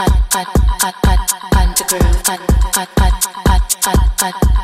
underground, underground, underground, underground.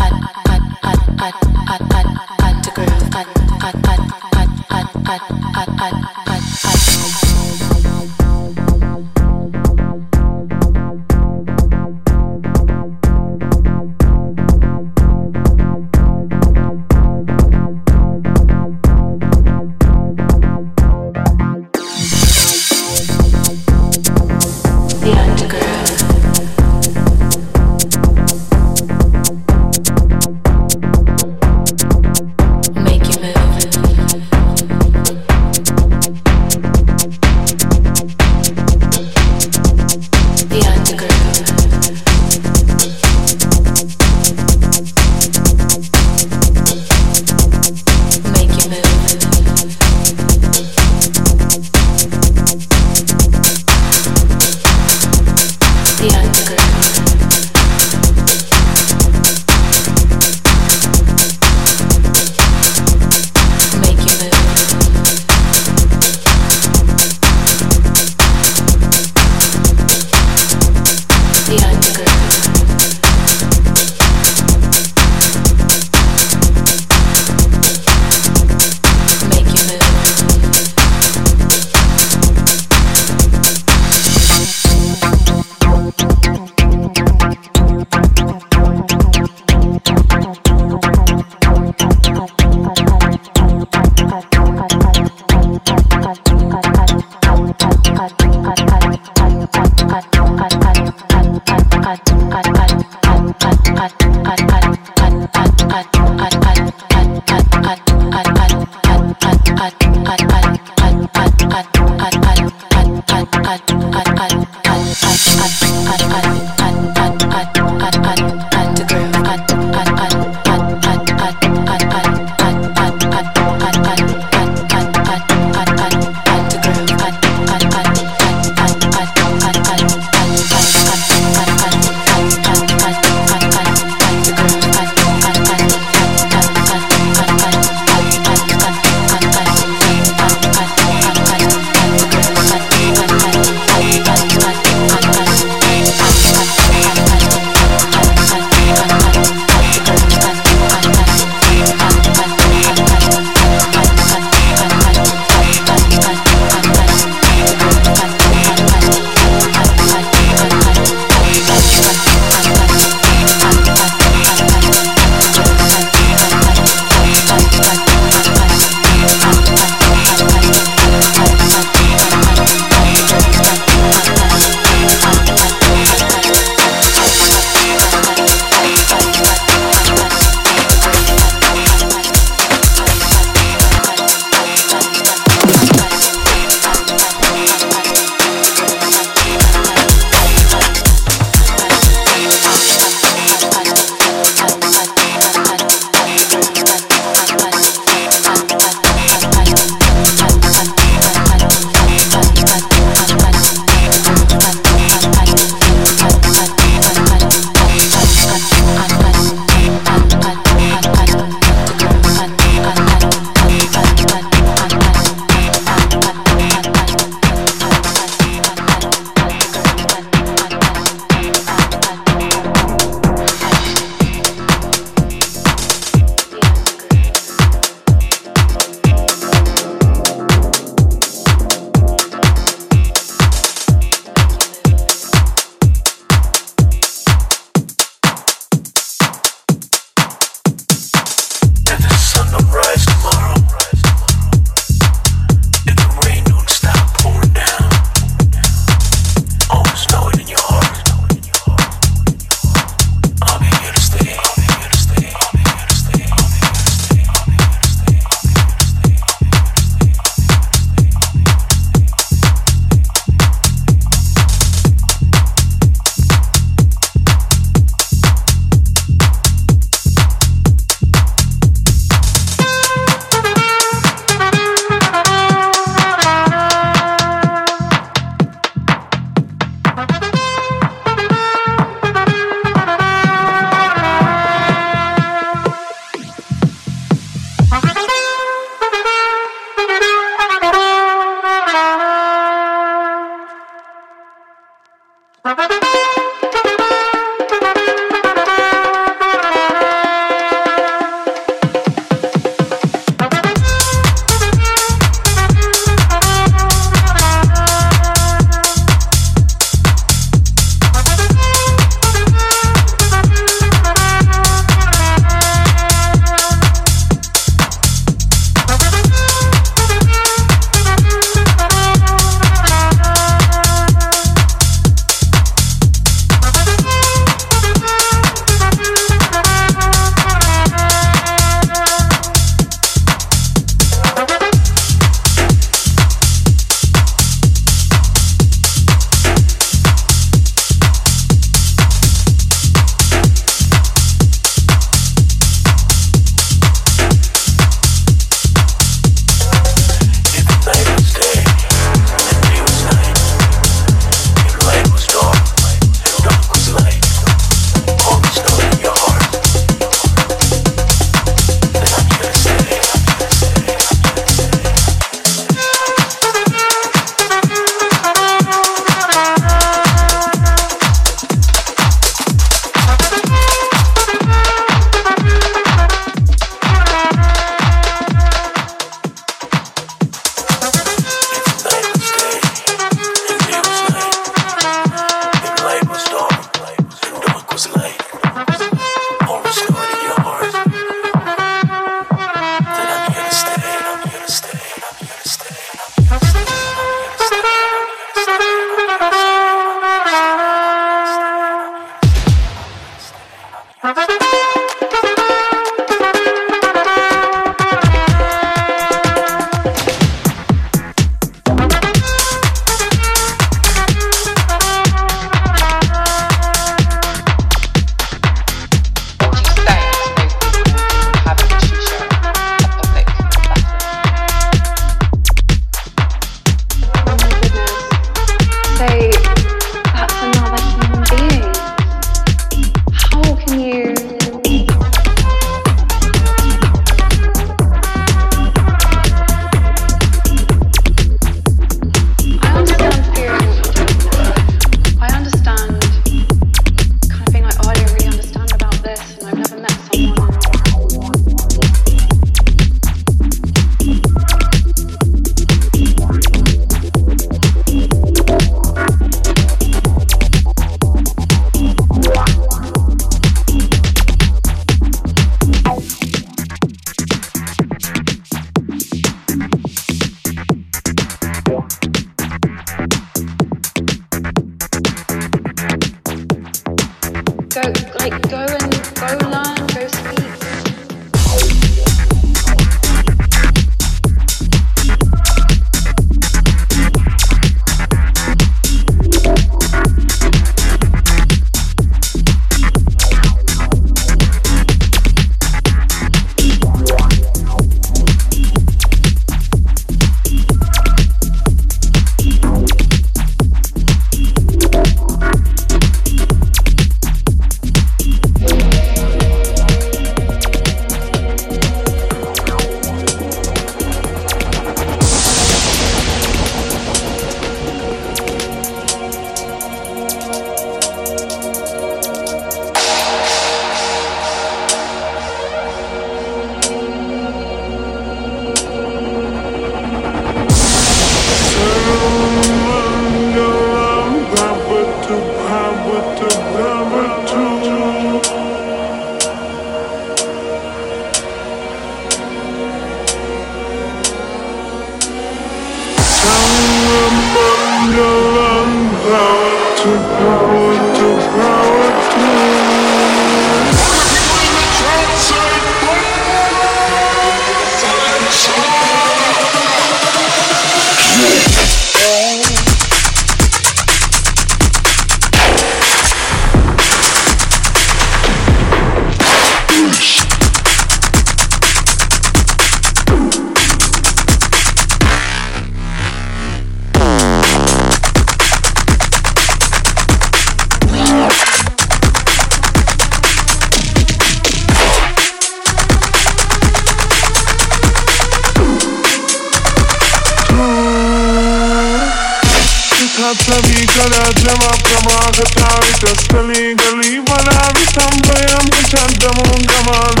तस्थली गली बनावितं वयं चन्दमुङ्गमान्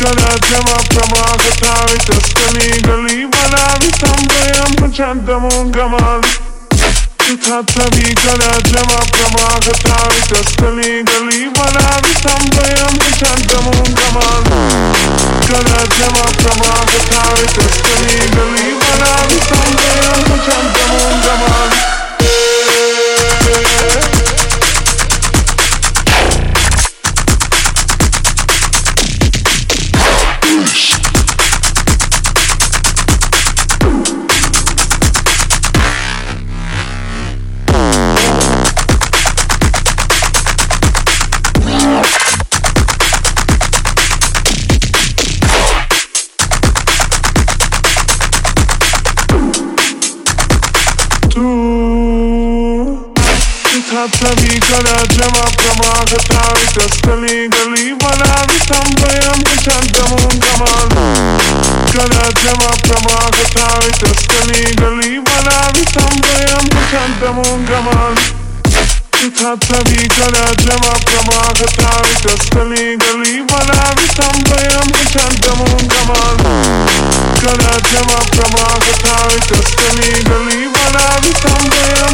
कलजमप्रमागतावितस्थली गली बनावितं वयं चन्दमुङ्गमान् तथात्तवी कलजमप्रमागतावितस्थली गली बनावितं वयं चन्दमुङ्गमान् कलजमप्रमागतावितस्थली गली बनावितं वयं चन्दमुङ्गमान् Tabi kana jama pramagatari Tastali gali banavitam vayam chandamun gaman gonna come up from all the time Just believe, believe that I'll someday I'm the champion, come on Kana jama pramagatari Tastali gali banavitam vayam chandamun gaman Tabi kana jama pramagatari Tastali gali banavitam vayam chandamun gaman Kana jama pramagatari Tastali gali banavitam vayam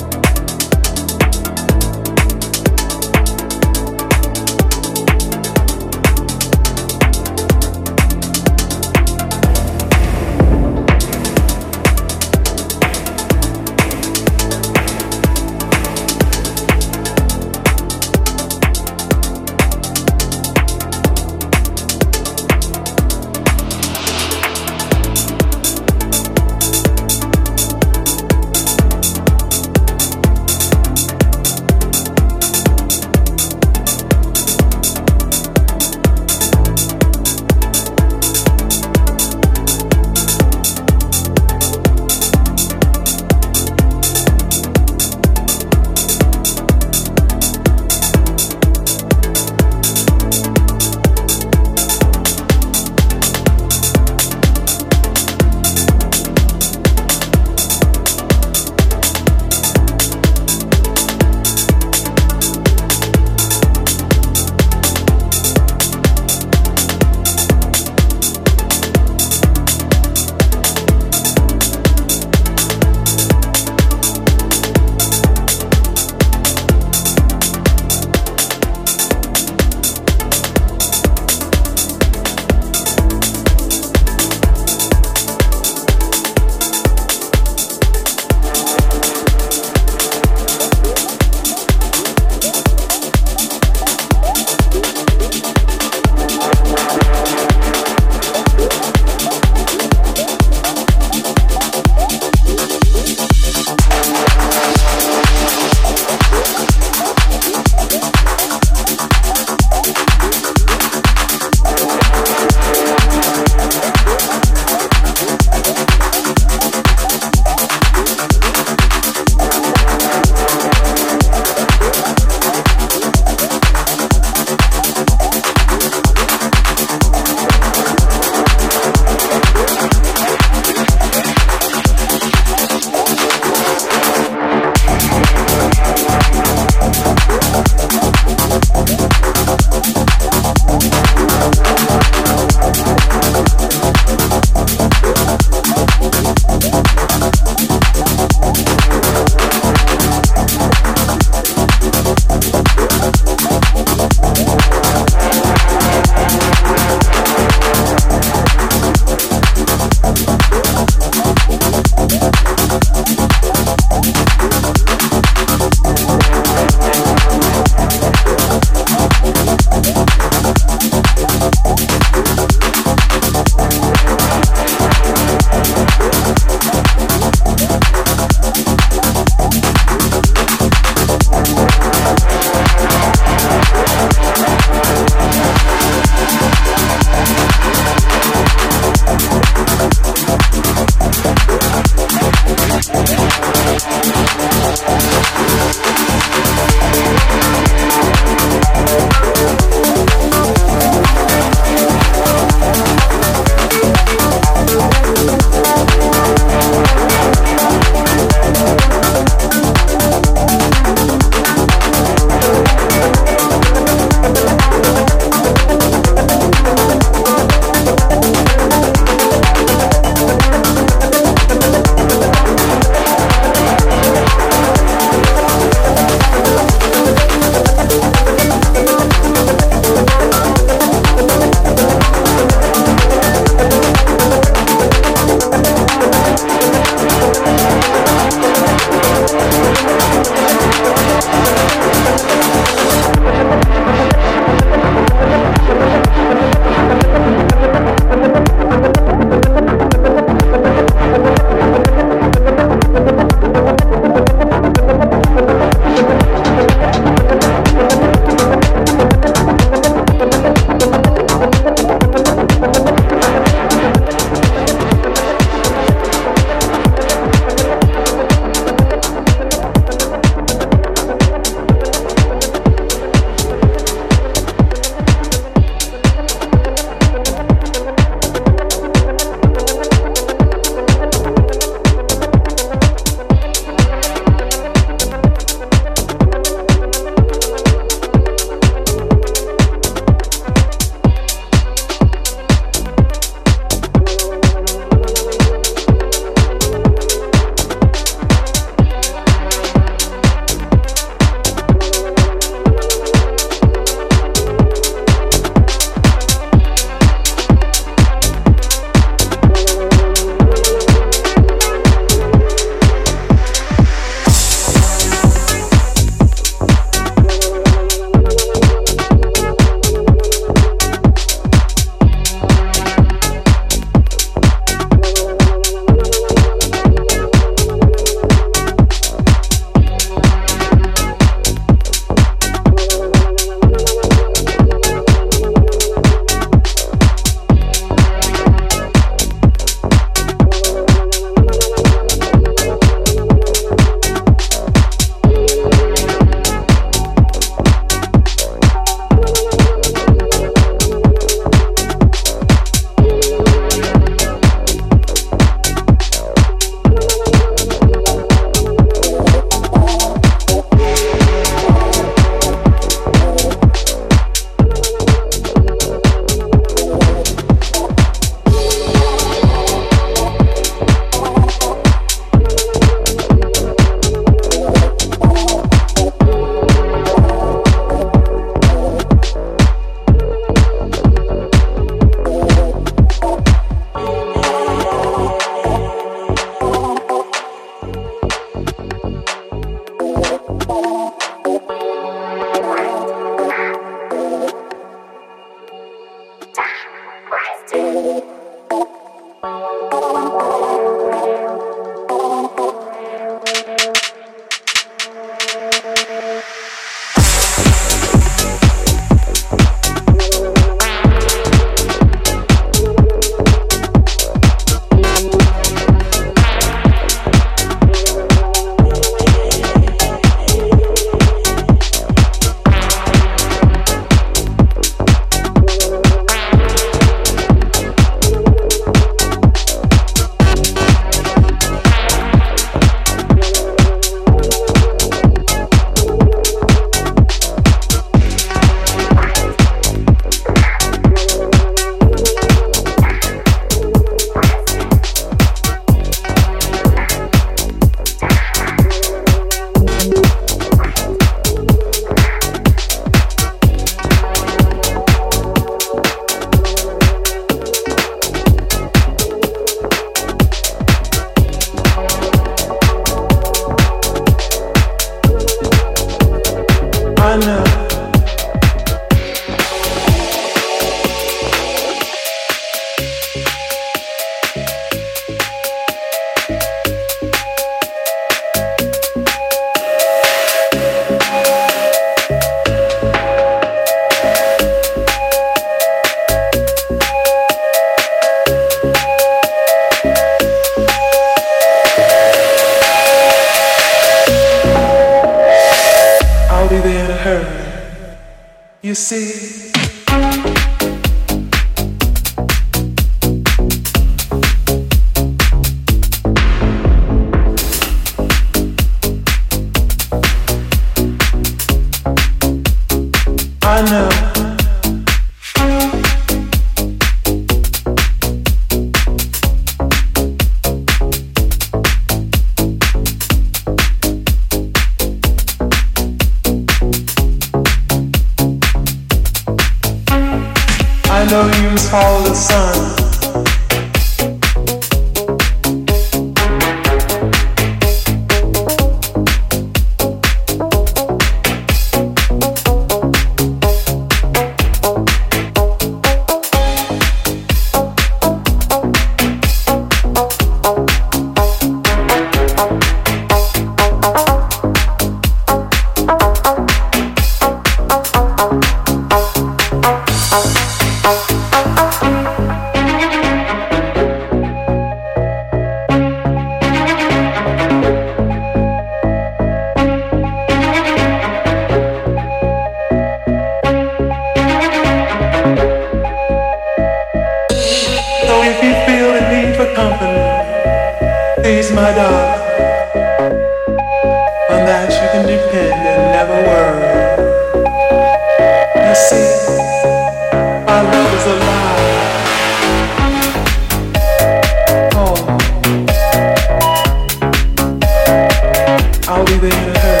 good.